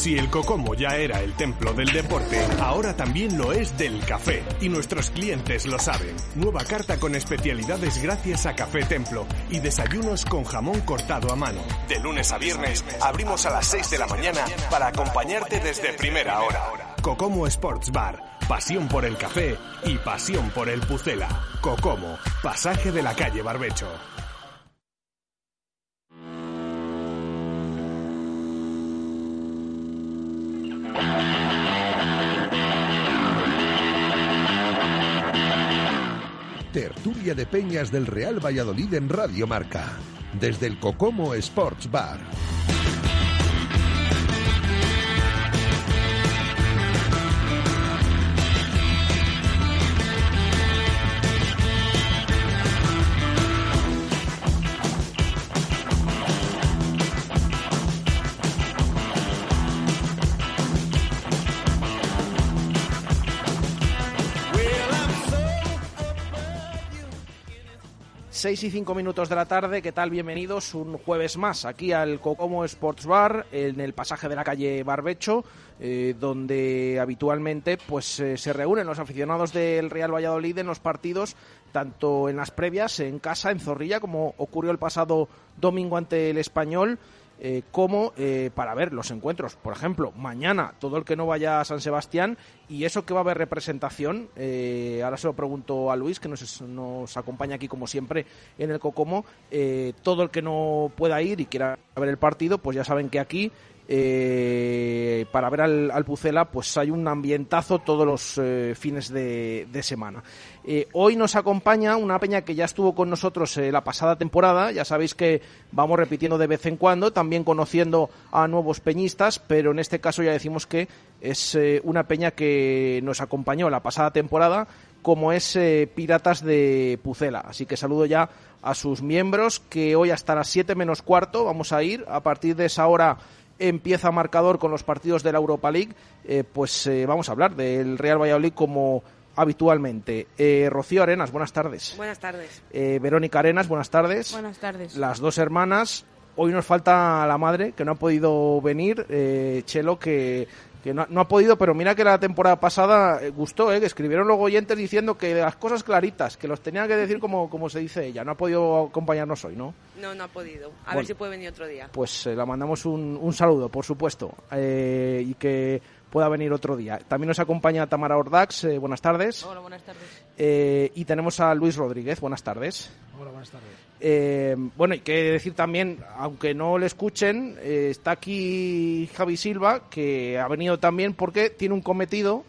Si el Cocomo ya era el templo del deporte, ahora también lo es del café. Y nuestros clientes lo saben. Nueva carta con especialidades gracias a Café Templo y desayunos con jamón cortado a mano. De lunes a viernes abrimos a las 6 de la mañana para acompañarte desde primera hora. Cocomo Sports Bar. Pasión por el café y pasión por el Pucela. Cocomo, pasaje de la calle Barbecho. Tertulia de Peñas del Real Valladolid en Radio Marca. Desde el Cocomo Sports Bar. Seis y cinco minutos de la tarde, ¿qué tal? Bienvenidos un jueves más aquí al Cocomo Sports Bar, en el pasaje de la calle Barbecho, eh, donde habitualmente pues eh, se reúnen los aficionados del Real Valladolid en los partidos, tanto en las previas, en casa, en Zorrilla, como ocurrió el pasado domingo ante el Español, eh, como eh, para ver los encuentros. Por ejemplo, mañana todo el que no vaya a San Sebastián y eso que va a haber representación, eh, ahora se lo pregunto a Luis, que nos, nos acompaña aquí como siempre en el Cocomo, eh, todo el que no pueda ir y quiera ver el partido, pues ya saben que aquí eh, para ver al, al, Pucela, pues hay un ambientazo todos los eh, fines de, semana. Eh, hoy nos acompaña una peña que ya estuvo con nosotros la pasada temporada, ya sabéis que vamos repitiendo de vez en cuando, también conociendo a nuevos peñistas, pero en este caso ya decimos que es una peña que nos acompañó la pasada temporada, como es Piratas de Pucela. Así que saludo ya a sus miembros, que hoy hasta las 7 menos cuarto vamos a ir, a partir de esa hora empieza marcador con los partidos de la Europa League, eh, pues eh, vamos a hablar del Real Valladolid como habitualmente. Eh, Rocío Arenas, buenas tardes. Buenas tardes. Verónica Arenas, buenas tardes. Buenas tardes. Las dos hermanas. Hoy nos falta la madre, que no ha podido venir. Chelo, que que no, no, ha podido, pero mira que la temporada pasada gustó, ¿eh? que escribieron los oyentes diciendo que las cosas claritas, que los tenían que decir como, como se dice ella. No ha podido acompañarnos hoy, ¿no? No, no ha podido. A bueno, ver si puede venir otro día. Pues eh, la mandamos un, un, saludo, por supuesto, eh, y que pueda venir otro día. También nos acompaña Tamara Ordax, eh, buenas tardes. Hola, buenas tardes. Eh, y tenemos a Luis Rodríguez, buenas tardes. Hola, buenas tardes. Eh, bueno, hay que decir también, aunque no le escuchen, eh, está aquí Javi Silva, que ha venido también porque tiene un cometido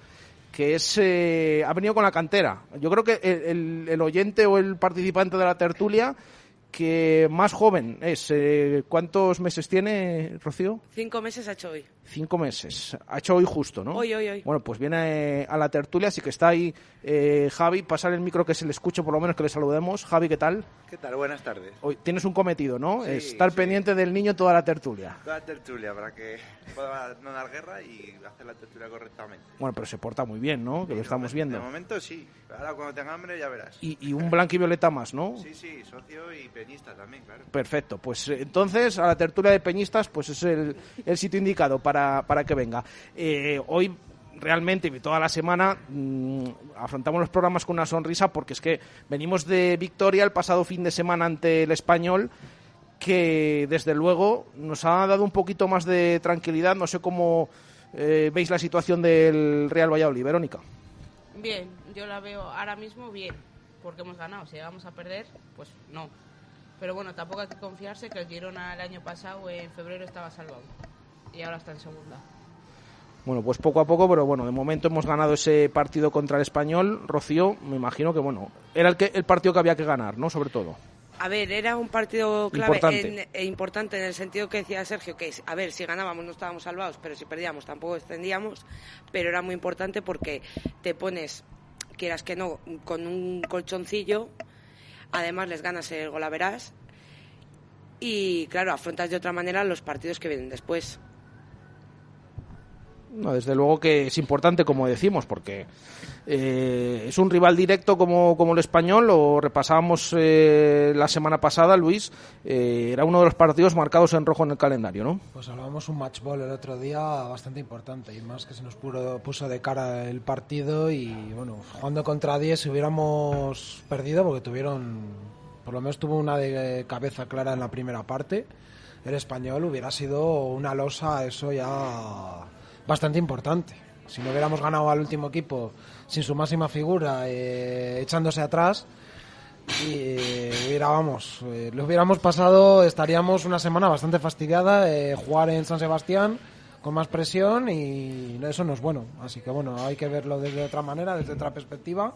que es eh, ha venido con la cantera. Yo creo que el, el, el, oyente o el participante de la tertulia que más joven es. Eh, ¿Cuántos meses tiene, Rocío? Cinco meses ha hecho hoy. Cinco meses. Ha hecho hoy justo, ¿no? Hoy, hoy, hoy. Bueno, pues viene a la tertulia, así que está ahí eh, Javi. Pasar el micro que se le escuche, por lo menos que le saludemos. Javi, ¿qué tal? ¿Qué tal? Buenas tardes. Hoy tienes un cometido, ¿no? Sí, Estar sí. pendiente del niño toda la tertulia. Toda la tertulia, para que pueda no dar guerra y hacer la tertulia correctamente. Bueno, pero se porta muy bien, ¿no? Que Sí, lo estamos de viendo. De momento sí. Ahora cuando tenga hambre ya verás. Y, y un blanco y violeta más, ¿no? Sí, sí, socio y peñista también, claro. Perfecto, pues eh, entonces a la tertulia de peñistas pues es el, el sitio indicado para, para que venga. Eh, hoy realmente toda la semana mmm, afrontamos los programas con una sonrisa porque es que venimos de victoria el pasado fin de semana ante el español que desde luego nos ha dado un poquito más de tranquilidad. No sé cómo eh, veis la situación del Real Valladolid, Verónica. Bien, yo la veo ahora mismo bien, porque hemos ganado. Si llegamos a perder, pues no. Pero bueno, tampoco hay que confiarse que el Girona el año pasado, en febrero, estaba salvado. Y ahora está en segunda. Bueno, pues poco a poco, pero bueno, de momento hemos ganado ese partido contra el español. Rocío, me imagino que bueno, era el, que, el partido que había que ganar, ¿no? Sobre todo. A ver, era un partido clave Importante. En, e importante en el sentido que decía Sergio, que a ver, si ganábamos no estábamos salvados, pero si perdíamos tampoco descendíamos, pero era muy importante porque te pones, quieras que no, con un colchoncillo, además les ganas el gol a verás y claro, afrontas de otra manera los partidos que vienen después. No, desde luego que es importante, como decimos, porque eh, es un rival directo como, como el español. Lo repasábamos eh, la semana pasada, Luis. eh, era uno de los partidos marcados en rojo en el calendario, ¿no? Pues hablábamos un match ball el otro día bastante importante y más que se nos puso, puso de cara el partido y bueno, jugando contra 10 si hubiéramos perdido porque tuvieron, por lo menos tuvo una de cabeza clara en la primera parte, el español hubiera sido una losa, eso ya bastante importante. Si no hubiéramos ganado al último equipo sin su máxima figura, eh, echándose atrás, y eh, eh, lo hubiéramos pasado, estaríamos una semana bastante fastidiada, eh, jugar en San Sebastián con más presión y eso no es bueno. Así que bueno, hay que verlo desde otra manera, desde otra perspectiva.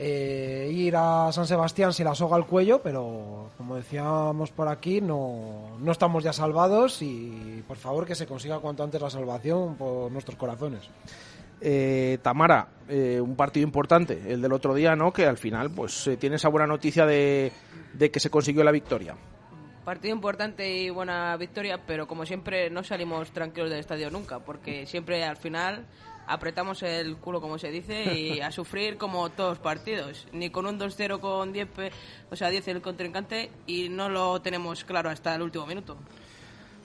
Eh, ir a San Sebastián si la soga al cuello, pero como decíamos por aquí, no, no estamos ya salvados y por favor que se consiga cuanto antes la salvación por nuestros corazones. Eh, Tamara, eh, un partido importante, el del otro día, ¿no? Que al final, pues, eh, tiene esa buena noticia de, de que se consiguió la victoria. Partido importante y buena victoria, pero como siempre no salimos tranquilos del estadio nunca, porque siempre al final apretamos el culo, como se dice, y a sufrir como todos los partidos. Ni con un 2-0 con 10, pe- o sea, 10 el contrincante, y no lo tenemos claro hasta el último minuto.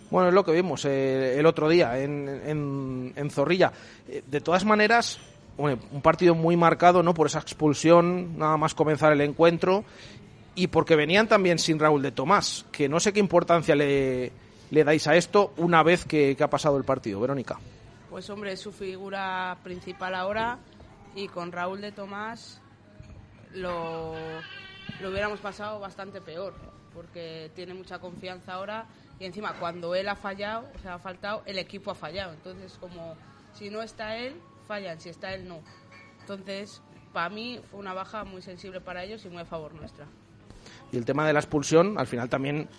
Bueno, es lo que vimos eh, el otro día en, en- en Zorrilla. Eh, de todas maneras, bueno, un partido muy marcado, ¿no? Por esa expulsión, nada más comenzar el encuentro, y porque venían también sin Raúl de Tomás, que no sé qué importancia le, le dais a esto una vez que, que ha pasado el partido. Verónica. Pues hombre, es su figura principal ahora y con Raúl de Tomás lo, lo hubiéramos pasado bastante peor, porque tiene mucha confianza ahora y encima cuando él ha fallado, o sea, ha faltado, el equipo ha fallado. Entonces, como si no está él, fallan, si está él, no. Entonces, para mí fue una baja muy sensible para ellos y muy a favor nuestra. Y el tema de la expulsión, al final también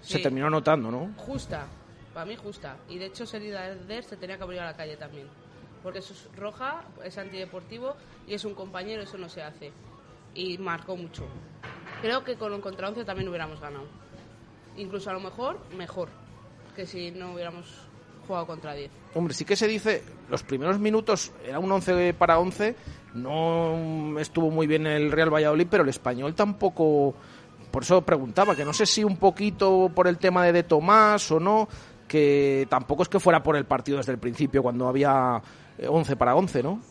se Sí. terminó notando, ¿no? Justa, para mí justa. Y de hecho Seridader se tenía que abrir a la calle también. Porque eso es roja, es antideportivo y es un compañero, eso no se hace. Y marcó mucho. Creo que con un contra 11 también hubiéramos ganado. Incluso a lo mejor, mejor que si no hubiéramos jugado contra 10. Hombre, sí que se dice, los primeros minutos era un 11 para 11, no estuvo muy bien el Real Valladolid, pero el español tampoco, por eso preguntaba, que no sé si un poquito por el tema de De Tomás o no, que tampoco es que fuera por el partido desde el principio, cuando había eh, 11 para 11, ¿no?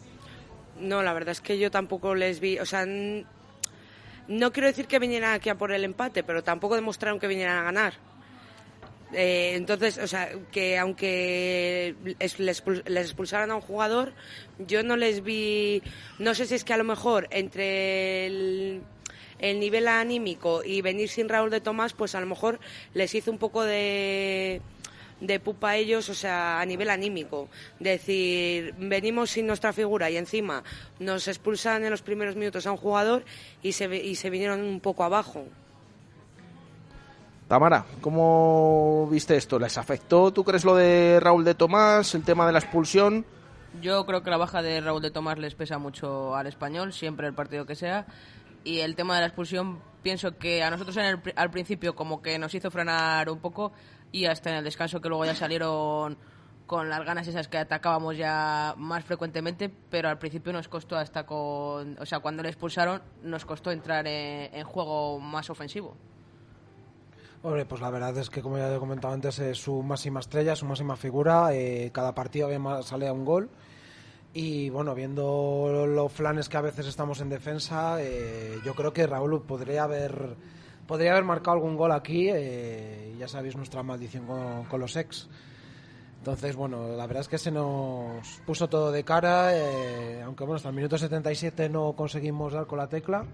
No, la verdad es que yo tampoco les vi, o sea, no quiero decir que vinieran aquí a por el empate, pero tampoco demostraron que vinieran a ganar. Eh, entonces, o sea, que aunque les expulsaran a un jugador, yo no les vi, no sé si es que a lo mejor entre el, el nivel anímico y venir sin Raúl de Tomás, pues a lo mejor les hizo un poco de, de pupa a ellos, o sea, a nivel anímico. Decir, venimos sin nuestra figura y encima nos expulsan en los primeros minutos a un jugador y se, y se vinieron un poco abajo. Tamara, ¿cómo viste esto? ¿Les afectó, tú crees, lo de Raúl de Tomás, el tema de la expulsión? Yo creo que la baja de Raúl de Tomás les pesa mucho al español, siempre el partido que sea. Y el tema de la expulsión, pienso que a nosotros en el al principio como que nos hizo frenar un poco y hasta en el descanso que luego ya salieron con las ganas esas que atacábamos ya más frecuentemente, pero al principio nos costó hasta con... O sea, cuando le expulsaron nos costó entrar en, juego más ofensivo. Hombre, pues la verdad es que, como ya he comentado antes, es su máxima estrella, su máxima figura. eh, cada partido sale a un gol. Y bueno, viendo los flanes que a veces estamos en defensa, eh, yo creo que Raúl podría haber, podría haber marcado algún gol aquí. eh, ya sabéis nuestra maldición con, con los ex. Entonces, bueno, la verdad es que se nos puso todo de cara. eh, aunque bueno, hasta el minuto 77 no conseguimos dar con la tecla.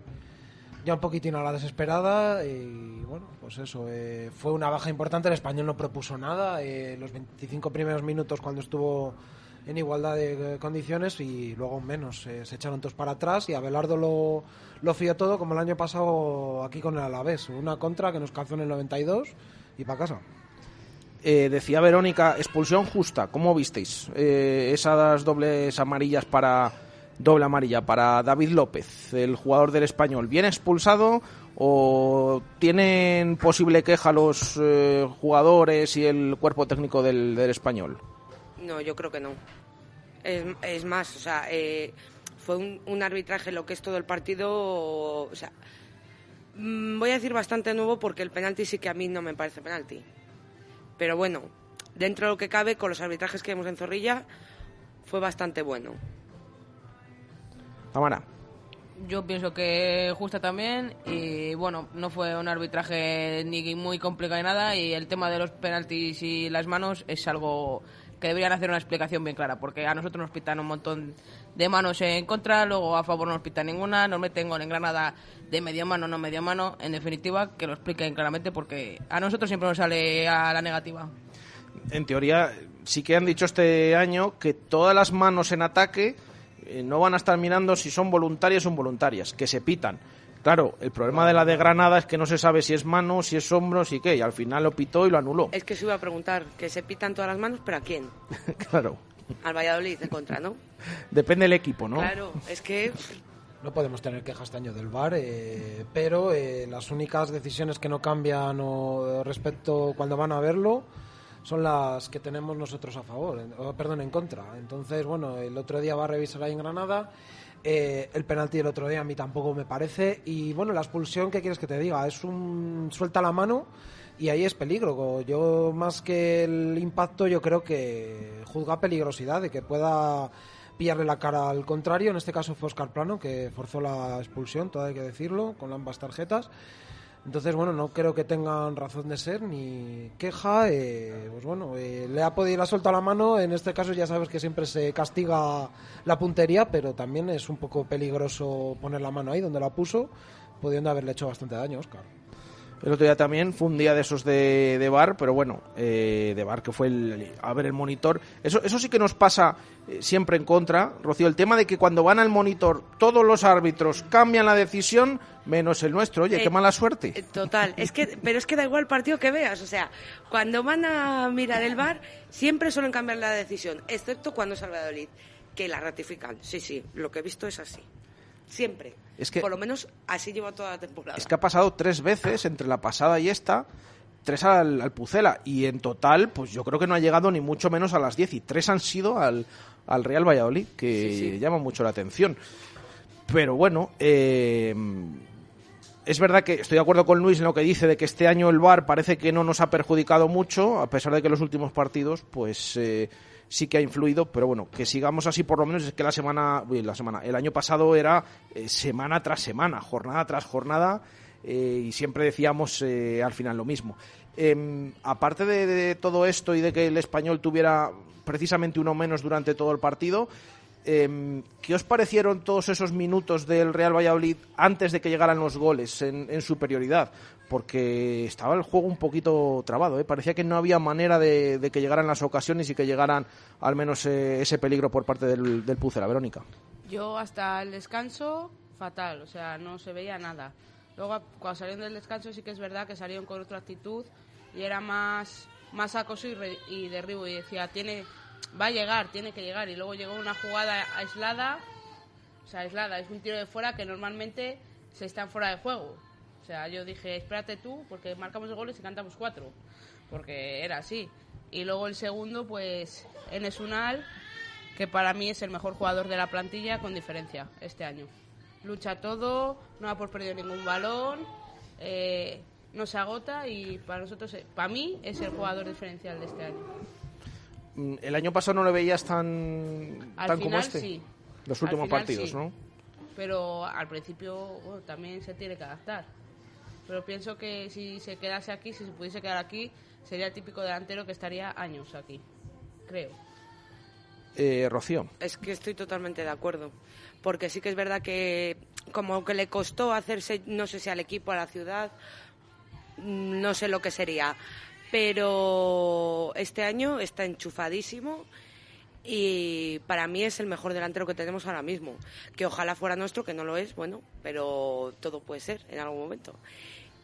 ya un poquitín a la desesperada y bueno, pues eso, eh, fue una baja importante, el español no propuso nada, eh, los 25 primeros minutos cuando estuvo en igualdad de condiciones y luego menos, eh, se echaron todos para atrás y Abelardo lo, lo fió todo como el año pasado aquí con el Alavés, una contra que nos calzó en el 92 y para casa. Eh, decía Verónica, expulsión justa. ¿Cómo visteis eh, esas dobles amarillas para doble amarilla para David López, el jugador del español? ¿Bien expulsado o tienen posible queja los eh, jugadores y el cuerpo técnico del, del español? No, yo creo que no. Es, es más, o sea, eh, fue un, un arbitraje lo que es todo el partido, o sea, mm, voy a decir bastante nuevo porque el penalti sí que a mí no me parece penalti. Pero bueno, dentro de lo que cabe, con los arbitrajes que vemos en Zorrilla, fue bastante bueno. Tamara. Yo pienso que justa también y bueno, no fue un arbitraje ni muy complicado ni nada y el tema de los penaltis y las manos es algo que deberían hacer una explicación bien clara porque a nosotros nos pitan un montón de manos en contra, luego a favor no nos pitan ninguna, nos meten gol en Granada de media mano, no media mano, en definitiva que lo expliquen claramente porque a nosotros siempre nos sale a la negativa. En teoría, sí que han dicho este año que todas las manos en ataque eh, no van a estar mirando si son voluntarias o involuntarias, que se pitan. Claro, el problema de la de Granada es que no se sabe si es mano, si es hombro, si qué, y al final lo pitó y lo anuló. Es que se iba a preguntar, que se pitan todas las manos, pero ¿a quién? claro, Al Valladolid en contra, ¿no? depende del equipo, ¿no? Claro, es que No podemos tener quejas este año del VAR, eh, pero eh, las únicas decisiones que no cambian o, respecto cuando van a verlo son las que tenemos nosotros a favor, en- perdón, en contra. Entonces, bueno, el otro día va a revisar ahí en Granada. Eh, el penalti del otro día a mí tampoco me parece. Y bueno, la expulsión, ¿qué quieres que te diga? Es un suelta la mano y ahí es peligro. Yo, más que el impacto, yo creo que juzga peligrosidad de que pueda pillarle la cara al contrario. En este caso fue Oscar Plano, que forzó la expulsión, todo hay que decirlo, con ambas tarjetas. Entonces, bueno, no creo que tengan razón de ser ni queja. eh, pues bueno, eh, le ha podido le ha soltado la mano. En este caso, ya sabes que siempre se castiga la puntería, pero también es un poco peligroso poner la mano ahí donde la puso, pudiendo haberle hecho bastante daño, Oscar. El otro día también fue un día de esos de, de bar, pero bueno, eh, de bar que fue el, a ver el monitor. Eso, eso sí que nos pasa eh, siempre en contra, Rocío. El tema de que cuando van al monitor todos los árbitros cambian la decisión, menos el nuestro. Oye, Eh, qué mala suerte. eh, Total, es que, pero es que da igual el partido que veas, o sea, cuando van a mirar el bar siempre suelen cambiar la decisión, excepto cuando es que la ratifican. Sí, sí, lo que he visto es así. Siempre. Es que- Por lo menos así lleva toda la temporada. Es que ha pasado tres veces entre la pasada y esta, tres al, al Pucela. Y en total, pues yo creo que no ha llegado ni mucho menos a las 10. Y tres han sido al, al Real Valladolid, que Sí, sí. llama mucho la atención. Pero bueno, eh, es verdad que estoy de acuerdo con Luis en lo que dice de que este año el VAR parece que no nos ha perjudicado mucho, a pesar de que los últimos partidos, pues eh, sí que ha influido, pero bueno, que sigamos así por lo menos es que la semana, la semana, el año pasado era eh, semana tras semana, jornada tras jornada, eh, y siempre decíamos eh, al final lo mismo. Em, aparte de, todo esto y de que el español tuviera precisamente uno menos durante todo el partido, Em, ¿Qué os parecieron todos esos minutos del Real Valladolid antes de que llegaran los goles en superioridad? Porque estaba el juego un poquito trabado, ¿eh? parecía que no había manera de, que llegaran las ocasiones y que llegaran al menos eh, ese peligro por parte del, del Verónica. Yo hasta el descanso, fatal, o sea, no se veía nada. Luego, cuando salieron del descanso, sí que es verdad que salieron con otra actitud y era más, más acoso y, re- y derribo. Y decía, tiene, va a llegar, tiene que llegar. Y luego llegó una jugada aislada, o sea, aislada, es un tiro de fuera que normalmente se está fuera de juego. O sea, yo dije, espérate tú, porque marcamos goles y cantamos cuatro, porque era así. Y luego el segundo, pues, en Esunal, que para mí es el mejor jugador de la plantilla con diferencia este año. Lucha todo, no ha por perdido ningún balón, eh, no se agota y para nosotros, eh, para mí, es el jugador diferencial de este año. Mm, El año pasado no lo veías tan, Al tan como final, este. sí. Los últimos final, partidos, sí. ¿no? Pero al principio bueno, también se tiene que adaptar. Pero pienso que si se quedase aquí, si se pudiese quedar aquí, sería el típico delantero que estaría años aquí, creo. Eh, Rocío. Es que estoy totalmente de acuerdo. Porque sí que es verdad que como que le costó hacerse, no sé si al equipo, a la ciudad, mm, no sé lo que sería. Pero este año está enchufadísimo y para mí es el mejor delantero que tenemos ahora mismo. Que ojalá fuera nuestro, que no lo es, bueno, pero todo puede ser en algún momento.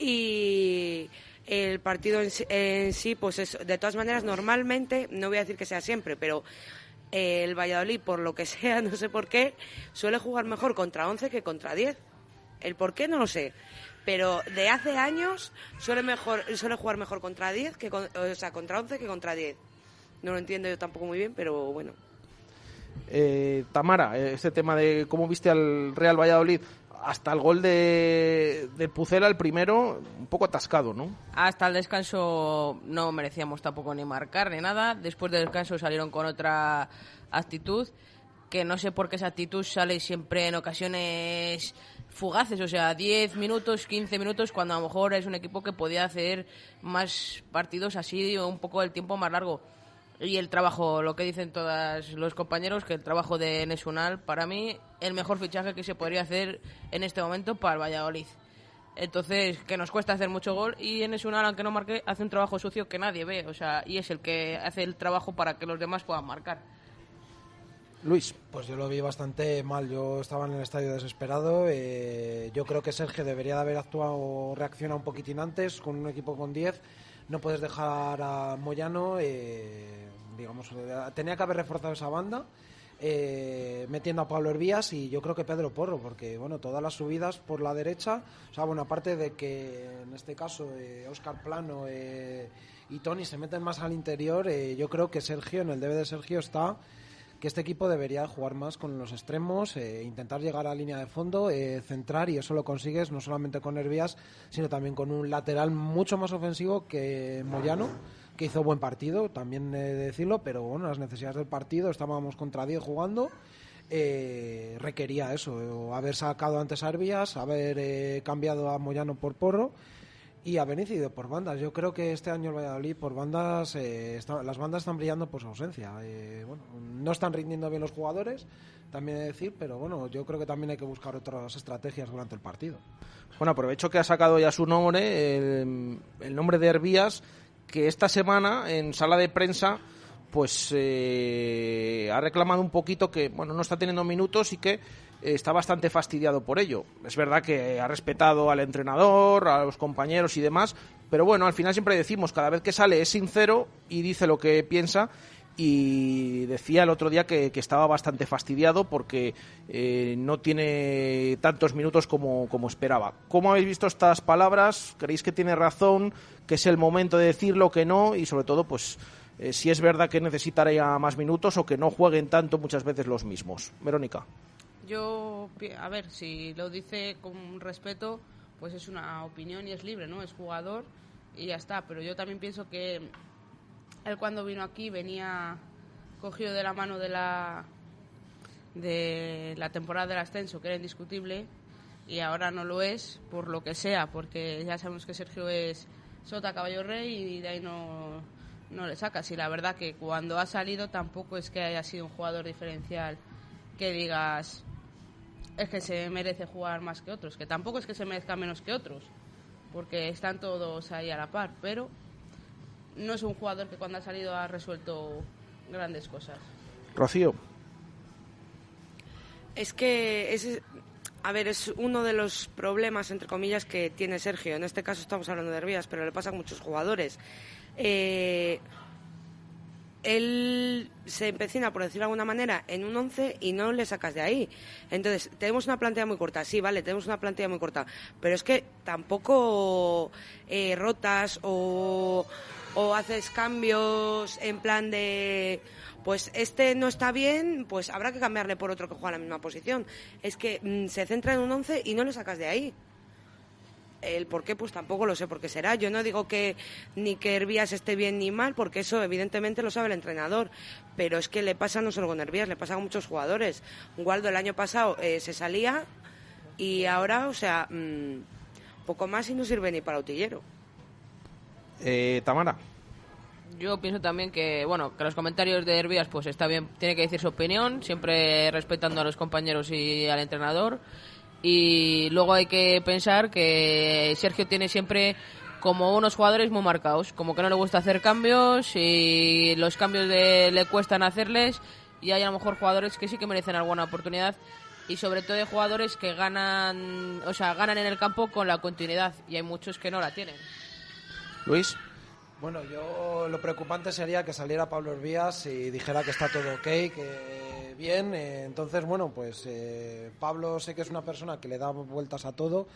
Y el partido en sí, en sí, pues es, de todas maneras, normalmente, no voy a decir que sea siempre, pero eh, el Valladolid, por lo que sea, no sé por qué, suele jugar mejor contra 11 que contra 10. El por qué no lo sé. Pero de hace años suele, mejor, suele jugar mejor contra 10 que o sea, contra 11 que contra 10. No lo entiendo yo tampoco muy bien, pero bueno. Eh, Tamara, eh, este tema de cómo viste al Real Valladolid, hasta el gol de, de Pucela, el primero, un poco atascado, ¿no? Hasta el descanso no merecíamos tampoco ni marcar ni nada. Después del descanso salieron con otra actitud, que no sé por qué esa actitud sale siempre en ocasiones fugaces, o sea, 10 minutos, 15 minutos, cuando a lo mejor es un equipo que podía hacer más partidos así, o un poco el tiempo más largo. Y el trabajo, lo que dicen todos los compañeros, que el trabajo de Nesunal, para mí, el mejor fichaje que se podría hacer en este momento para el Valladolid. Entonces, que nos cuesta hacer mucho gol y en Nesunal, aunque no marque, hace un trabajo sucio que nadie ve, o sea, y es el que hace el trabajo para que los demás puedan marcar. Luis. Pues yo lo vi bastante mal. Yo estaba en el estadio desesperado. eh, yo creo que Sergio debería de haber actuado o reaccionado un poquitín antes con un equipo con 10. No puedes dejar a Moyano, eh, digamos, eh, tenía que haber reforzado esa banda. eh, metiendo a Pablo Hervías y yo creo que Pedro Porro, porque bueno, todas las subidas por la derecha, o sea, bueno, aparte de que en este caso eh, Oscar Plano eh, y Tony se meten más al interior, eh, yo creo que Sergio, en el debe de Sergio está que este equipo debería jugar más con los extremos, eh, intentar llegar a la línea de fondo, eh, centrar y eso lo consigues no solamente con Hervías, sino también con un lateral mucho más ofensivo que Moyano, que hizo buen partido, también de decirlo, pero bueno, las necesidades del partido, estábamos contra 10 jugando, eh, requería eso, eh, haber sacado antes a Hervías, haber eh, cambiado a Moyano por Porro y haber incidido por bandas. Yo creo que este año el Valladolid por bandas, eh, las bandas están brillando por su ausencia. Eh, bueno, no están rindiendo bien los jugadores, también he de decir, pero bueno, yo creo que también hay que buscar otras estrategias durante el partido. Bueno, aprovecho que ha sacado ya su nombre, el, el nombre de Hervías, que esta semana en sala de prensa pues eh, ha reclamado un poquito que bueno no está teniendo minutos y que está bastante fastidiado por ello. Es verdad que ha respetado al entrenador, a los compañeros y demás, pero bueno, al final siempre decimos, cada vez que sale es sincero y dice lo que piensa y decía el otro día que, que estaba bastante fastidiado porque eh, no tiene tantos minutos como, como esperaba. ¿Cómo habéis visto estas palabras? ¿Creéis que tiene razón? ¿Que es el momento de decirlo? ¿Que no? Y sobre todo, pues eh, si es verdad que necesitaría más minutos o que no jueguen tanto muchas veces los mismos. Verónica. Yo, a ver, si lo dice con respeto, pues es una opinión y es libre, ¿no? Es jugador y ya está. Pero yo también pienso que él cuando vino aquí venía cogido de la mano de la de la temporada del ascenso, que era indiscutible, y ahora no lo es, por lo que sea, porque ya sabemos que Sergio es sota caballo rey y de ahí no, no le sacas. Y la verdad que cuando ha salido tampoco es que haya sido un jugador diferencial que digas es que se merece jugar más que otros, que tampoco es que se merezca menos que otros, porque están todos ahí a la par, pero no es un jugador que cuando ha salido ha resuelto grandes cosas. Rocío. Es que es, a ver, es uno de los problemas, entre comillas, que tiene Sergio. En este caso estamos hablando de Hervías, pero le pasa a muchos jugadores. Eh, él se empecina, por decirlo de alguna manera, en un 11 y no le sacas de ahí. Entonces, tenemos una plantilla muy corta, sí, vale, tenemos una plantilla muy corta, pero es que tampoco eh, rotas o, o haces cambios en plan de, pues este no está bien, pues habrá que cambiarle por otro que juega la misma posición. Es que mm, se centra en un 11 y no le sacas de ahí. El por qué, pues tampoco lo sé por qué será. Yo no digo que ni que Hervías esté bien ni mal, porque eso evidentemente lo sabe el entrenador. Pero es que le pasa no solo con Hervías, le pasa a muchos jugadores. Waldo el año pasado eh, se salía y ahora, o sea, mm, poco más y no sirve ni para utillero. Eh, Tamara. Yo pienso también que, bueno, que los comentarios de Hervías, pues está bien, tiene que decir su opinión, siempre respetando a los compañeros y al entrenador. Y luego hay que pensar que Sergio tiene siempre como unos jugadores muy marcados, como que no le gusta hacer cambios y los cambios de- le cuestan hacerles y hay a lo mejor jugadores que sí que merecen alguna oportunidad y sobre todo de jugadores que ganan, o sea, ganan en el campo con la continuidad y hay muchos que no la tienen. Luis. Bueno, yo lo preocupante sería que saliera Pablo Herbías y dijera que está todo ok, que bien. eh, entonces, bueno, pues eh, Pablo sé que es una persona que le da vueltas a todo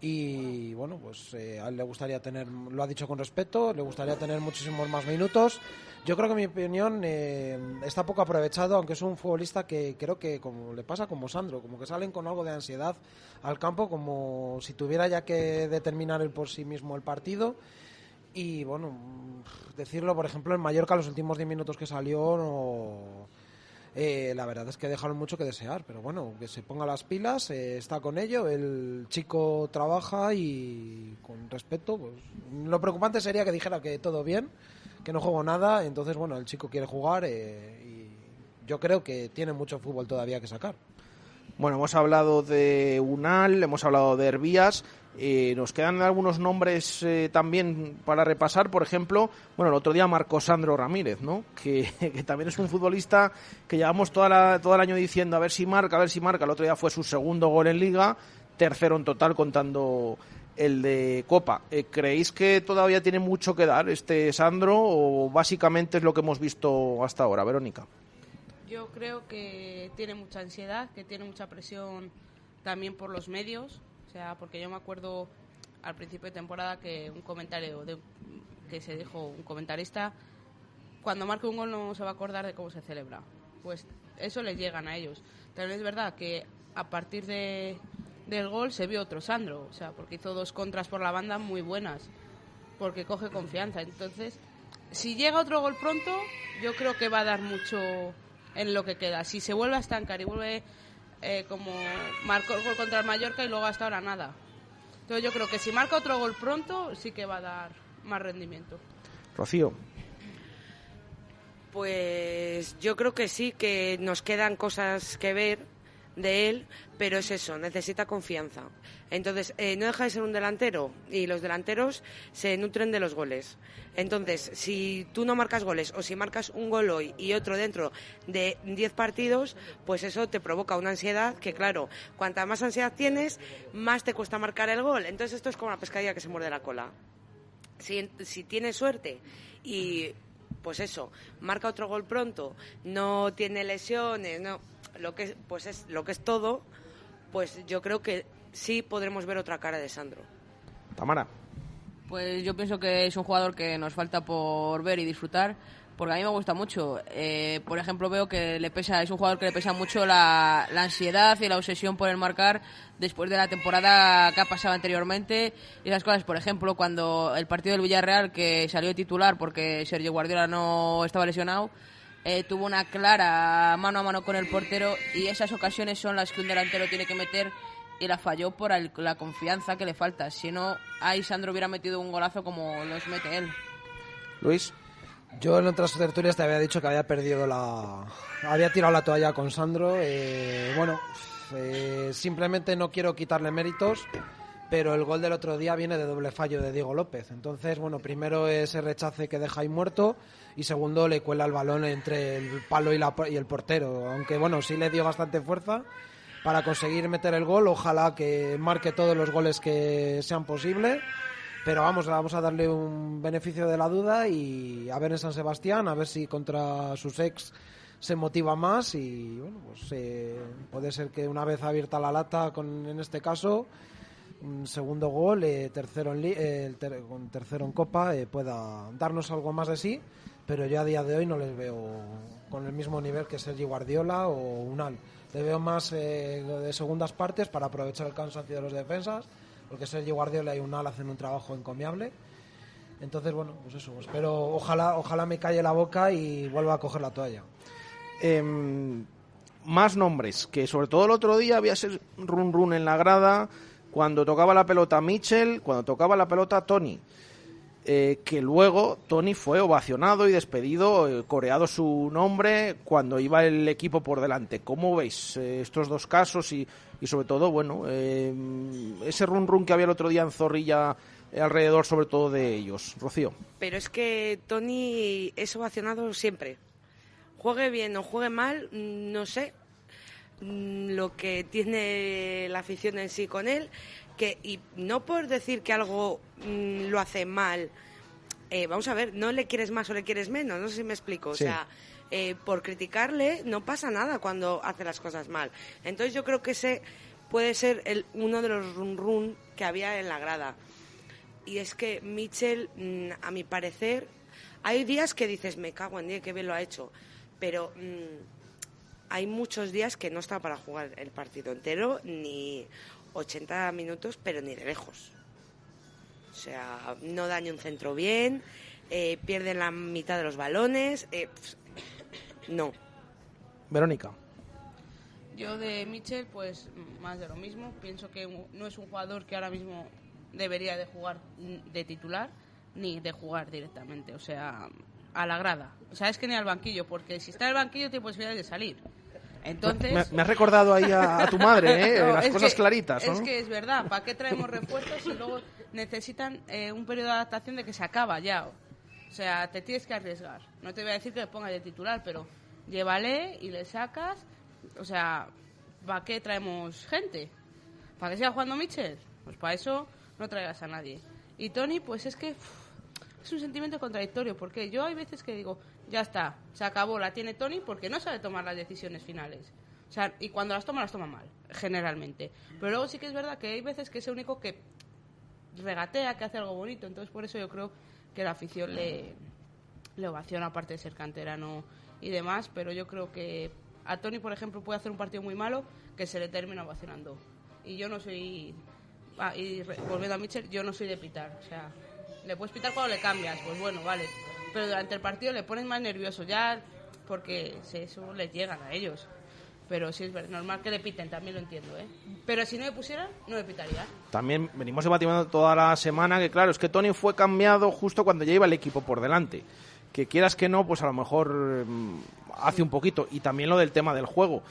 y, bueno, pues eh, a él le gustaría tener, lo ha dicho con respeto, le gustaría tener muchísimos más minutos. Yo creo que mi opinión eh, está poco aprovechado, aunque es un futbolista que creo que como le pasa como Sandro, como que salen con algo de ansiedad al campo, como si tuviera ya que determinar él por sí mismo el partido. Y bueno, mm, decirlo, por ejemplo, en Mallorca, los últimos 10 minutos que salió, no- eh, la verdad es que dejaron mucho que desear. Pero bueno, que se ponga las pilas, eh, está con ello, el chico trabaja y con respeto. Pues, lo preocupante sería que dijera que todo bien, que no juego nada. Entonces, bueno, el chico quiere jugar eh, y yo creo que tiene mucho fútbol todavía que sacar. Bueno, hemos hablado de Unal, hemos hablado de Herbías. Eh, nos quedan algunos nombres eh, también para repasar. Por ejemplo, bueno, el otro día Marco Sandro Ramírez, ¿no? Que, que también es un futbolista que llevamos toda la- todo el año diciendo a ver si marca, a ver si marca. El otro día fue su segundo gol en Liga, tercero en total contando el de Copa. Eh, ¿Creéis que todavía tiene mucho que dar este Sandro o básicamente es lo que hemos visto hasta ahora, Verónica? Yo creo que tiene mucha ansiedad, que tiene mucha presión también por los medios. O sea, porque yo me acuerdo al principio de temporada que un comentario de, que se dijo un comentarista, cuando marque un gol no se va a acordar de cómo se celebra. Pues eso les llegan a ellos. También es verdad que a partir de, del gol se vio otro Sandro, o sea, porque hizo dos contras por la banda muy buenas, porque coge confianza. Entonces, si llega otro gol pronto, yo creo que va a dar mucho en lo que queda. Si se vuelve a estancar y vuelve eh, como marcó el gol contra el Mallorca y luego hasta ahora nada. Entonces yo creo que si marca otro gol pronto, sí que va a dar más rendimiento. Rocío. Pues yo creo que sí, que nos quedan cosas que ver de él, pero es eso, necesita confianza. Entonces, eh, no deja de ser un delantero y los delanteros se nutren de los goles. Entonces, si tú no marcas goles o si marcas un gol hoy y otro dentro de 10 partidos, pues eso te provoca una ansiedad que, claro, cuanta más ansiedad tienes, más te cuesta marcar el gol. Entonces, esto es como la pescadilla que se muerde la cola si, si tiene suerte y pues eso, marca otro gol pronto, no tiene lesiones, no, lo que pues es lo que es todo, pues yo creo que sí podremos ver otra cara de Sandro. Tamara. Pues yo pienso que es un jugador que nos falta por ver y disfrutar, porque a mí me gusta mucho. Eh, por ejemplo, veo que le pesa, es un jugador que le pesa mucho la, la ansiedad y la obsesión por el marcar después de la temporada que ha pasado anteriormente. Y esas cosas, por ejemplo, cuando el partido del Villarreal, que salió titular porque Sergio Guardiola no estaba lesionado, eh, tuvo una clara mano a mano con el portero y esas ocasiones son las que un delantero tiene que meter y la falló por el- la confianza que le falta. Si no, ahí Sandro hubiera metido un golazo como los mete él. Luis. Yo en otras tertulias te había dicho que había perdido la. Había tirado la toalla con Sandro. eh, bueno, eh, simplemente no quiero quitarle méritos, pero el gol del otro día viene de doble fallo de Diego López. Entonces, bueno, primero ese rechace que deja ahí muerto y segundo le cuela el balón entre el palo y, el portero. Aunque, bueno, sí le dio bastante fuerza para conseguir meter el gol. Ojalá que marque todos los goles que sean posibles. Pero vamos, vamos a darle un beneficio de la duda y a ver en San Sebastián, a ver si contra sus ex se motiva más y bueno, pues eh, puede ser que una vez abierta la lata, en este caso, un segundo gol, eh, tercero en eh, ter- tercero en Copa, eh, pueda darnos algo más de sí, pero yo a día de hoy no les veo con el mismo nivel que Sergi Guardiola o Unal. Le veo más eh, de segundas partes para aprovechar el cansancio de los defensas, porque Sergi Guardiola y Unal hacen un trabajo encomiable. Entonces, bueno, pues eso, espero, ojalá, ojalá me calle la boca y vuelva a coger la toalla. Em, más nombres, que sobre todo el otro día había ese run run en la grada, cuando tocaba la pelota Mitchell, cuando tocaba la pelota Tony. eh, que luego Tony fue ovacionado y despedido, eh, coreado su nombre cuando iba el equipo por delante. ¿Cómo veis eh, estos dos casos y, y sobre todo, bueno, eh, ese run run que había el otro día en Zorrilla alrededor sobre todo de ellos? Rocío. Pero es que Tony es ovacionado siempre. Juegue bien o juegue mal, no sé lo que tiene la afición en sí con él, que y no por decir que algo mm, lo hace mal, eh, vamos a ver, no le quieres más o le quieres menos, no sé si me explico. O sea, eh, por criticarle no pasa nada cuando hace las cosas mal. Entonces yo creo que ese puede ser el, uno de los run run que había en la grada. Y es que Mitchell, mm, a mi parecer, hay días que dices, me cago en día, qué bien lo ha hecho. Pero mm, hay muchos días que no está para jugar el partido entero, ni 80 minutos, pero ni de lejos. O sea, no da ni un centro bien, eh, pierden la mitad de los balones. eh, no. Verónica. Yo de Mitchell, pues más de lo mismo. Pienso que no es un jugador que ahora mismo debería de jugar de titular ni de jugar directamente, o sea, a la grada. O sea, es que ni al banquillo, porque si está en el banquillo tiene posibilidades de salir. Entonces... Me, me has recordado ahí a, a tu madre, ¿eh? No, las cosas que- claritas, ¿no? Es que es verdad, ¿para qué traemos refuerzos si luego necesitan eh, un periodo de adaptación de que se acaba ya? O sea, te tienes que arriesgar. No te voy a decir que le pongas de titular, pero llévale y le sacas. O sea, ¿para qué traemos gente? ¿Para que siga jugando Mitchell? Pues para eso no traigas a nadie. Y Tony, pues es que uf, es un sentimiento contradictorio, porque yo hay veces que digo, ya está, se acabó, la tiene Tony porque no sabe tomar las decisiones finales. O sea, y cuando las toma, las toma mal, generalmente. Pero luego sí que es verdad que hay veces que es el único que regatea, que hace algo bonito. Entonces, por eso yo creo que la afición le, le ovaciona, aparte de ser canterano y demás. Pero yo creo que a Tony, por ejemplo, puede hacer un partido muy malo que se le termina ovacionando. Y yo no soy. ah, y volviendo a Mitchell, yo no soy de pitar. O sea, le puedes pitar cuando le cambias, pues bueno, vale. Pero durante el partido le pones más nervioso ya porque eso les llegan a ellos. Pero sí es normal que le piten, también lo entiendo, ¿eh? Pero si no me pusieran, no me pitaría. También venimos debatiendo toda la semana que, claro, es que Tony fue cambiado justo cuando ya iba el equipo por delante. Que quieras que no, pues a lo mejor mm, hace un poquito. Y también lo del tema del juego.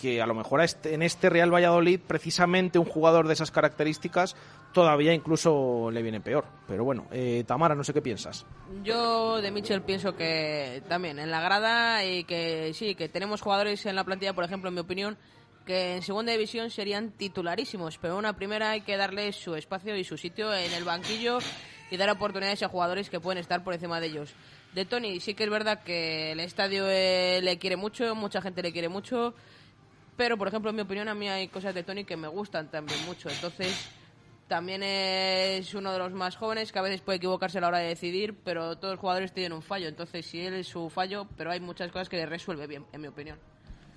Que a lo mejor este- en este Real Valladolid, precisamente un jugador de esas características, todavía incluso le viene peor. Pero bueno, eh, Tamara, no sé qué piensas. Yo de Mitchell pienso que también en la grada y que sí, que tenemos jugadores en la plantilla, por ejemplo, en mi opinión, que en segunda división serían titularísimos, pero en una primera hay que darle su espacio y su sitio en el banquillo y dar oportunidades a jugadores que pueden estar por encima de ellos. De Tony sí que es verdad que el estadio eh, le quiere mucho, mucha gente le quiere mucho, pero por ejemplo, en mi opinión, a mí hay cosas de Tony que me gustan también mucho. Entonces, también es uno de los más jóvenes que a veces puede equivocarse a la hora de decidir, pero todos los jugadores tienen un fallo. Entonces, si él es su fallo, pero hay muchas cosas que le resuelve bien, en mi opinión.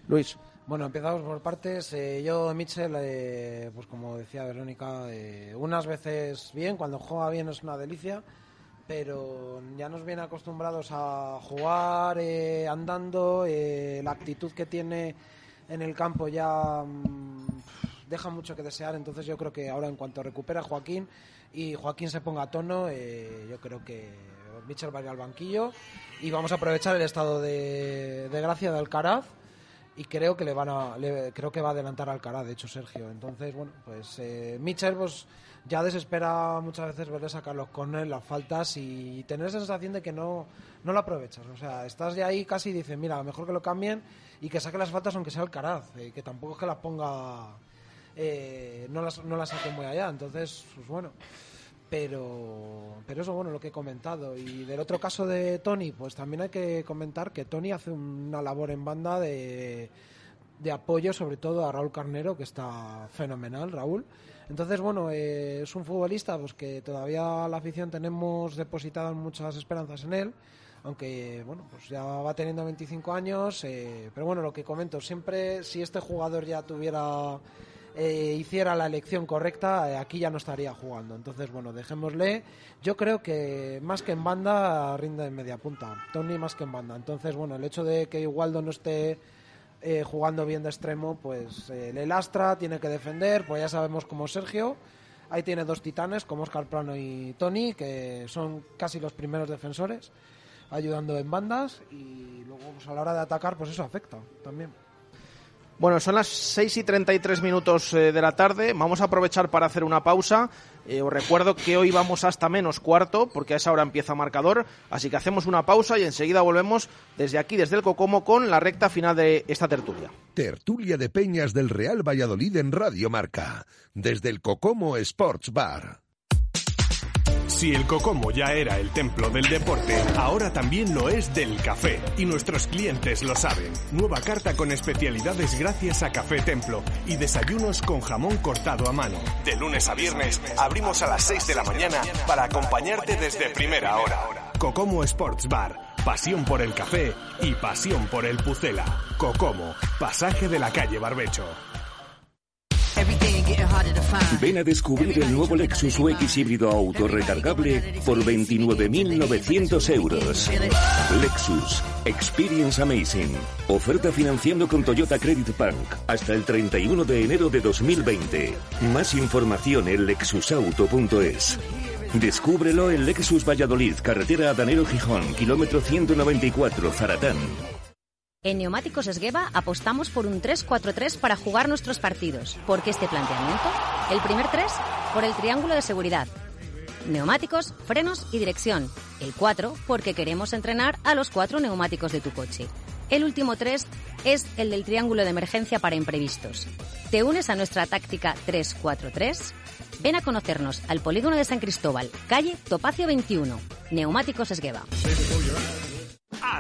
Luis. Bueno, empezamos por partes. Eh, yo, Mitchell, eh, pues como decía Verónica, eh, unas veces bien, cuando juega bien es una delicia, pero ya nos viene acostumbrados a jugar eh, andando, eh, la actitud que tiene en el campo ya mm, deja mucho que desear, entonces yo creo que ahora en cuanto recupera Joaquín y Joaquín se ponga a tono, eh, yo creo que Mitchell va a ir al banquillo y vamos a aprovechar el estado de, de gracia de Alcaraz y creo que le van a le- creo que va a adelantar a Alcaraz de hecho Sergio. Entonces bueno pues eh, Mitchell pues ya desespera muchas veces verle sacar los corners las faltas y tener esa sensación de que no no lo aprovechas. O sea estás ya ahí casi y dices mira mejor que lo cambien y que saque las faltas aunque sea Alcaraz eh, que tampoco es que las ponga eh, no las no las saque muy allá entonces pues bueno pero pero eso bueno lo que he comentado. Y del otro caso de Tony pues también hay que comentar que Tony hace una labor en banda de, de apoyo sobre todo a Raúl Carnero que está fenomenal Raúl. Entonces bueno eh, es un futbolista pues que todavía la afición tenemos depositadas muchas esperanzas en él aunque bueno pues ya va teniendo 25 años eh, pero bueno lo que comento siempre si este jugador ya tuviera eh, hiciera la elección correcta, eh, aquí ya no estaría jugando. Entonces, bueno, dejémosle. Yo creo que más que en banda, rinde en media punta. Tony más que en banda. Entonces, bueno, el hecho de que Igualdo no esté eh, jugando bien de extremo, pues eh, le lastra, tiene que defender, pues ya sabemos como Sergio. Ahí tiene dos titanes como Oscar Plano y Tony, que son casi los primeros defensores, ayudando en bandas y luego pues, a la hora de atacar, pues eso afecta también. Bueno, son las 6 y 33 minutos eh, de la tarde. Vamos a aprovechar para hacer una pausa. Eh, os recuerdo que hoy vamos hasta menos cuarto, porque a esa hora empieza marcador. Así que hacemos una pausa y enseguida volvemos desde aquí, desde el Cocomo, con la recta final de esta tertulia. Tertulia de Peñas del Real Valladolid en Radio Marca. Desde el Cocomo Sports Bar. Si el Cocomo ya era el templo del deporte, ahora también lo es del café. Y nuestros clientes lo saben. Nueva carta con especialidades gracias a Café Templo y desayunos con jamón cortado a mano. De lunes a viernes abrimos a las 6 de la mañana para acompañarte desde primera hora. Cocomo Sports Bar. Pasión por el café y pasión por el Pucela. Cocomo, pasaje de la calle Barbecho. Ven a descubrir el nuevo Lexus UX híbrido auto recargable por 29.900 euros. Lexus. Experience Amazing. Oferta financiando con Toyota Credit Bank hasta el 31 de enero de 2020. Más información en lexusauto.es. Descúbrelo en Lexus Valladolid, carretera Adanero Gijón, kilómetro 194, Zaratán. En Neumáticos Esgueva apostamos por un 3-4-3 para jugar nuestros partidos. ¿Por qué este planteamiento? El primer 3 por el triángulo de seguridad. Neumáticos, frenos y dirección. El 4 porque queremos entrenar a los cuatro neumáticos de tu coche. El último 3 es el del triángulo de emergencia para imprevistos. ¿Te unes a nuestra táctica 3-4-3? Ven a conocernos al polígono de San Cristóbal, calle Topacio 21, Neumáticos Esgueva.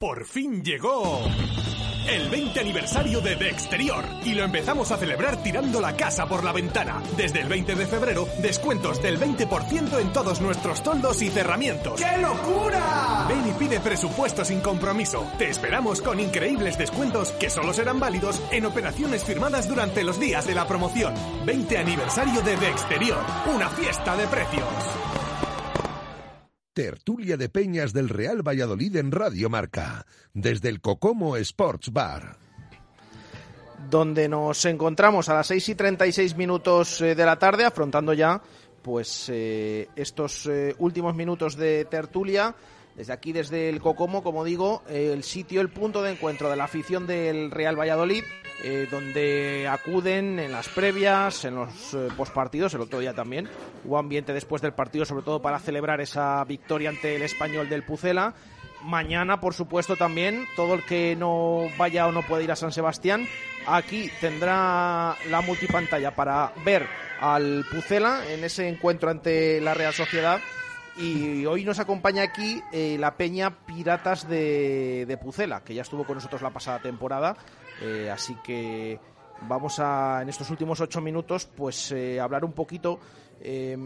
Por fin llegó el 20 aniversario de De Exterior y lo empezamos a celebrar tirando la casa por la ventana. Desde el 20 de febrero, descuentos del 20% en todos nuestros toldos y cerramientos. ¡Qué locura! Ven y pide presupuesto sin compromiso. Te esperamos con increíbles descuentos que solo serán válidos en operaciones firmadas durante los días de la promoción. 20 aniversario de De Exterior, una fiesta de precios. Tertulia de Peñas del Real Valladolid en Radio Marca, desde el Cocomo Sports Bar. Donde nos encontramos a las 6 y 36 minutos eh, de la tarde, afrontando ya pues eh, estos eh, últimos minutos de tertulia. Desde aquí, desde el Cocomo, como digo, el sitio, el punto de encuentro de la afición del Real Valladolid, eh, donde acuden en las previas, en los eh, postpartidos, el otro día también. Hubo ambiente después del partido, sobre todo para celebrar esa victoria ante el español del Pucela. Mañana, por supuesto, también, todo el que no vaya o no pueda ir a San Sebastián, aquí tendrá la multipantalla para ver al Pucela en ese encuentro ante la Real Sociedad. Y hoy nos acompaña aquí eh, la Peña Piratas de, de Pucela, que ya estuvo con nosotros la pasada temporada. Eh, así que vamos a, en estos últimos ocho minutos, pues eh, hablar un poquito eh,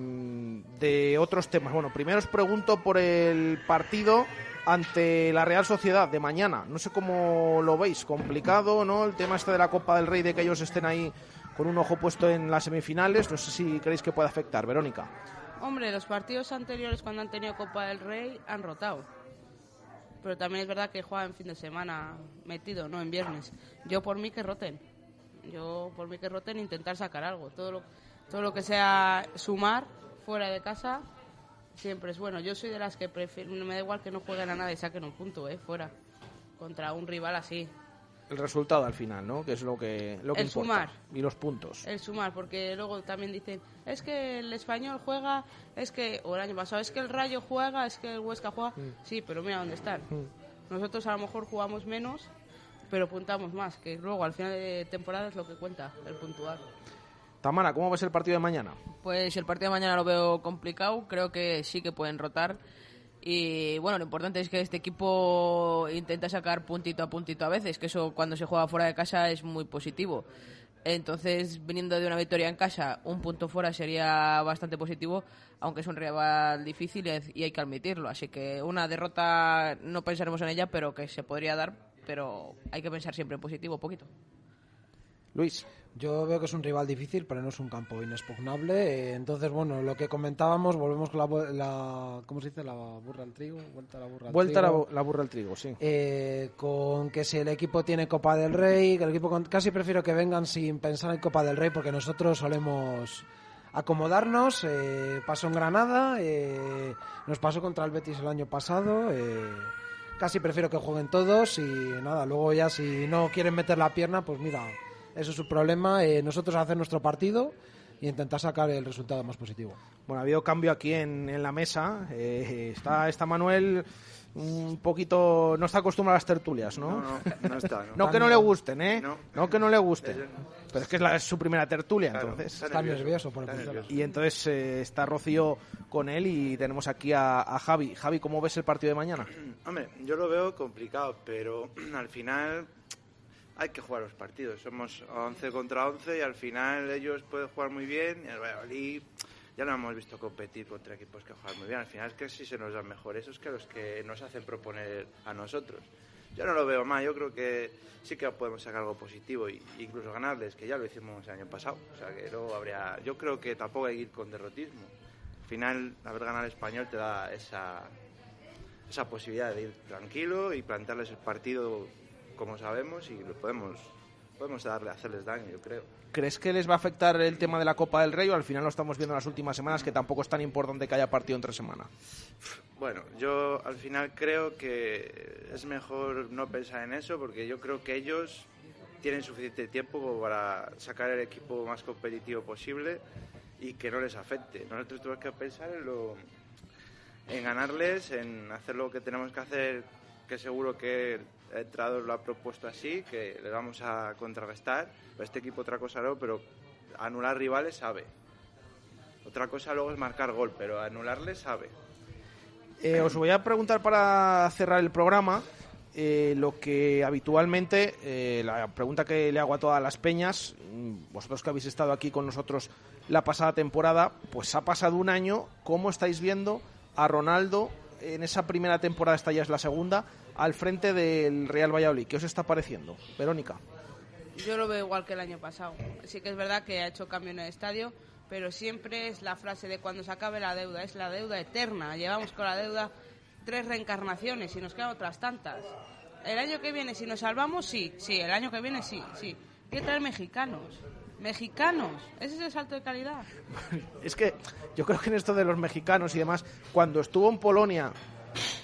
de otros temas. Bueno, primero os pregunto por el partido ante la Real Sociedad de mañana. No sé cómo lo veis, complicado, ¿no? El tema este de la Copa del Rey, de que ellos estén ahí con un ojo puesto en las semifinales. No sé si creéis que puede afectar, Verónica. Hombre, los partidos anteriores cuando han tenido Copa del Rey han rotado. Pero también es verdad que juegan fin de semana metido, no en viernes. Yo por mí que roten. Yo por mí que roten e intentar sacar algo. Todo lo, todo lo que sea sumar fuera de casa siempre es bueno. Yo soy de las que prefiero, me da igual que no jueguen a nada y saquen un punto, ¿eh? Fuera. Contra un rival así. El resultado al final, ¿no? Que es lo que, lo que El importa. sumar. Y los puntos. El sumar, porque luego también dicen, es que el español juega, es que, o el año pasado, es que el Rayo juega, es que el Huesca juega. Mm. Sí, pero mira dónde están. Nosotros a lo mejor jugamos menos, pero puntamos más, que luego al final de temporada es lo que cuenta, el puntuar. Tamara, ¿cómo ves el partido de mañana? Pues el partido de mañana lo veo complicado, creo que sí que pueden rotar. Y bueno, lo importante es que este equipo intenta sacar puntito a puntito a veces, que eso cuando se juega fuera de casa es muy positivo. Entonces, viniendo de una victoria en casa, un punto fuera sería bastante positivo, aunque es un rival difícil y hay que admitirlo. Así que una derrota no pensaremos en ella, pero que se podría dar, pero hay que pensar siempre en positivo, poquito. Luis. Yo veo que es un rival difícil, pero no es un campo inexpugnable. eh, entonces, bueno, lo que comentábamos, volvemos con la, la- ¿cómo se dice? La burra al trigo, vuelta a la burra al Vuelta la, trigo. bu- la burra al trigo, sí. Eh, con que si el equipo tiene Copa del Rey, que el equipo con- casi prefiero que vengan sin pensar en Copa del Rey porque nosotros solemos acomodarnos. eh, pasó en Granada, eh, nos pasó contra el Betis el año pasado. eh, casi prefiero que jueguen todos y nada, luego ya si no quieren meter la pierna, pues mira, eso es su problema. eh, nosotros hacer nuestro partido y intentar sacar el resultado más positivo. Bueno, ha habido cambio aquí en, en la mesa. Eh, está, está Manuel un poquito... No está acostumbrado a las tertulias, ¿no? No, no, no está, no. No que no le gusten, ¿eh? No. No, que no le gusten. Pero es que es, la- es su primera tertulia, Claro, entonces. está Está nervioso, nervioso por está puntero. Y entonces eh, está Rocío con él y tenemos aquí a, a Javi. Javi, ¿cómo ves el partido de mañana? Hombre, yo lo veo complicado, pero al final hay que jugar los partidos. Somos 11 contra 11 y al final ellos pueden jugar muy bien y el Valladolid ya lo hemos visto competir contra equipos que juegan muy bien. Al final es que sí se nos dan mejor esos que los que nos hacen proponer a nosotros. Yo no lo veo mal, yo creo que sí que podemos sacar algo positivo e incluso ganarles, que ya lo hicimos el año pasado. O sea que luego habría. Yo creo que tampoco hay que ir con derrotismo. Al final, haber ganado el español te da esa, esa posibilidad de ir tranquilo y plantearles el partido como sabemos y lo podemos, podemos darle, hacerles daño, yo creo. ¿Crees que les va a afectar el tema de la Copa del Rey o al final lo estamos viendo en las últimas semanas que tampoco es tan importante que haya partido entre semana? Bueno, yo al final creo que es mejor no pensar en eso porque yo creo que ellos tienen suficiente tiempo para sacar el equipo más competitivo posible y que no les afecte. Nosotros tenemos que pensar en, lo, en ganarles, en hacer lo que tenemos que hacer, que seguro que el entrenador lo ha propuesto así, que le vamos a contrarrestar. Este equipo otra cosa no, pero anular rivales sabe. Otra cosa luego es marcar gol, pero anularles sabe. Eh, os voy a preguntar para cerrar el programa eh, lo que habitualmente, eh, la pregunta que le hago a todas las peñas, mm, vosotros que habéis estado aquí con nosotros la pasada temporada, pues ha pasado un año, ¿cómo estáis viendo a Ronaldo en esa primera temporada, esta ya es la segunda, al frente del Real Valladolid? ¿Qué os está pareciendo? Verónica. Yo lo veo igual que el año pasado. Sí que es verdad que ha hecho cambio en el estadio, pero siempre es la frase de cuando se acabe la deuda, es la deuda eterna. Llevamos con la deuda tres reencarnaciones y nos quedan otras tantas. El año que viene, si nos salvamos, sí, sí, el año que viene, sí, sí. Que traer mexicanos. Mexicanos, ese es el salto de calidad. Es que yo creo que en esto de los mexicanos y demás, cuando estuvo en Polonia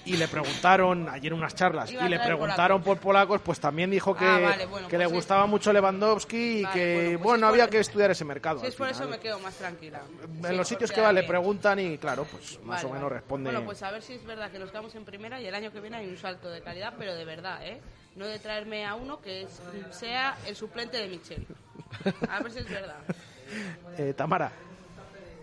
y le preguntaron ayer en unas charlas y le preguntaron por polacos, pues también dijo que, Ah, vale, bueno, que pues le es- gustaba mucho Lewandowski y Vale, que bueno, pues bueno, es por- había que estudiar ese mercado. Si es por eso me quedo más tranquila. En Sí, los sitios que va le preguntan y claro, pues más Vale, o menos responde. Bueno, pues a ver si es verdad que nos quedamos en primera y el año que viene hay un salto de calidad, pero de verdad, ¿eh? No de traerme a uno que es- sea el suplente de Michel. A ver si es verdad. Eh, Tamara.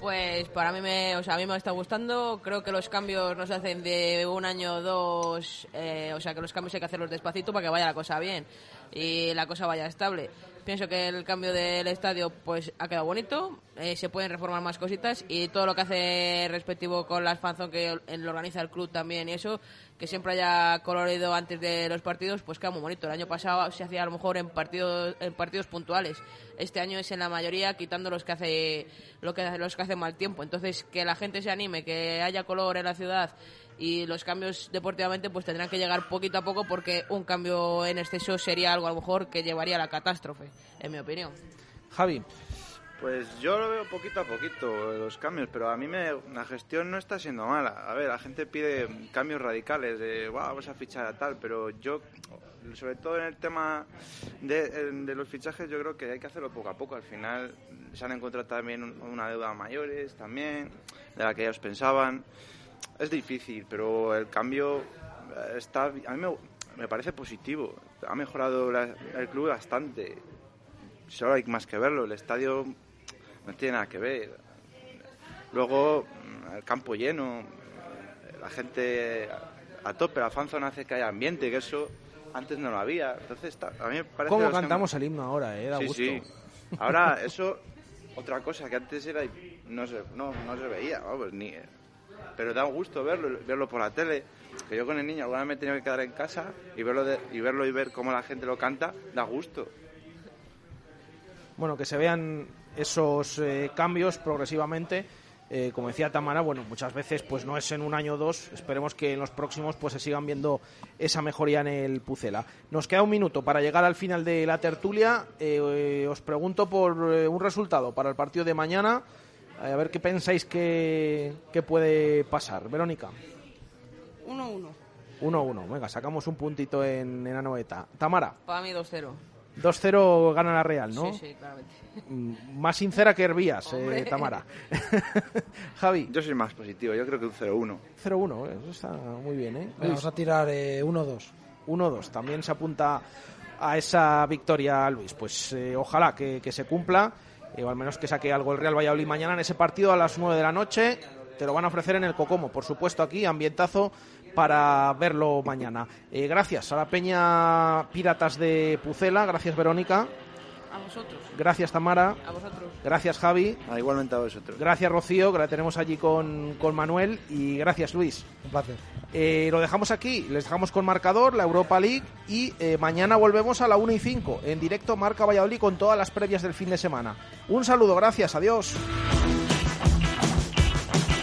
Pues para mí me, o sea, a mí me está gustando. Creo que los cambios no se hacen de un año o dos. eh, o sea, que los cambios hay que hacerlos despacito para que vaya la cosa bien y la cosa vaya estable. Pienso que el cambio del estadio pues ha quedado bonito. eh, se pueden reformar más cositas y todo lo que hace respectivo con las fanzón que lo organiza el club también y eso que siempre haya colorido antes de los partidos, pues queda muy bonito. El año pasado se hacía a lo mejor en partidos en partidos puntuales. Este año es en la mayoría quitando los que hace lo que los que hacen mal tiempo. Entonces que la gente se anime, que haya color en la ciudad y los cambios deportivamente pues tendrán que llegar poquito a poco porque un cambio en exceso sería algo a lo mejor que llevaría a la catástrofe, en mi opinión. Javi. Pues yo lo veo poquito a poquito, los cambios, pero a mí me, la gestión no está siendo mala. A ver, la gente pide cambios radicales, de, wow, vamos a fichar a tal, pero yo, sobre todo en el tema de, de los fichajes, yo creo que hay que hacerlo poco a poco. Al final se han encontrado también un- una deuda mayores, también, de la que ellos pensaban. Es difícil, pero el cambio eh, está, a mí me, me parece positivo. Ha mejorado la- el club bastante. Solo hay más que verlo. El estadio no tiene nada que ver. Luego, el campo lleno, la gente a tope, la fanzone hace que haya ambiente, que eso antes no lo había. Entonces, está- a mí me parece... ¿Cómo cantamos el himno ahora, eh? Da Sí, gusto. sí. Ahora, eso, otra cosa que antes era no se, no, no se veía, vamos, ni... Pero da gusto verlo, verlo por la tele. Que yo con el niño alguna vez me he tenido que quedar en casa y verlo, y verlo y ver cómo la gente lo canta, da gusto. bueno, que se vean esos eh, cambios progresivamente. Eh, como decía Tamara, bueno, muchas veces pues no es en un año o dos, esperemos que en los próximos pues se sigan viendo esa mejoría en el Pucela. Nos queda un minuto para llegar al final de la tertulia. Eh, os pregunto por un resultado para el partido de mañana, a ver qué pensáis que, que puede pasar. Verónica. 1-1. 1-1, venga, sacamos un puntito en, en Anoeta. Tamara, Para mí 2-0. 2-0 gana la Real, ¿no? Sí, sí, claramente. Mm, Más sincera que Herbías, eh. Tamara. Javi. Yo soy más positivo, yo creo que un 0-1. 0-1, eh, eso está muy bien, ¿eh? Vamos a tirar eh, 1-2. 1-2, también se apunta a esa victoria Luis. Pues eh, ojalá que, que se cumpla, eh, o al menos que saque algo el Real Valladolid mañana en ese partido a las 9 de la noche. Te lo van a ofrecer en el Cocomo, por supuesto, aquí, ambientazo para verlo mañana. Eh, gracias a la Peña Piratas de Pucela, gracias Verónica, A vosotros. gracias Tamara, A vosotros. gracias Javi. Ah, igualmente a vosotros. Gracias Rocío, que la tenemos allí con, con Manuel. Y gracias Luis. Un placer. Eh, lo dejamos aquí, les dejamos con marcador, la Europa League. Y eh, mañana volvemos a la 1 y 5, en directo Marca Valladolid con todas las previas del fin de semana. Un saludo, gracias, adiós.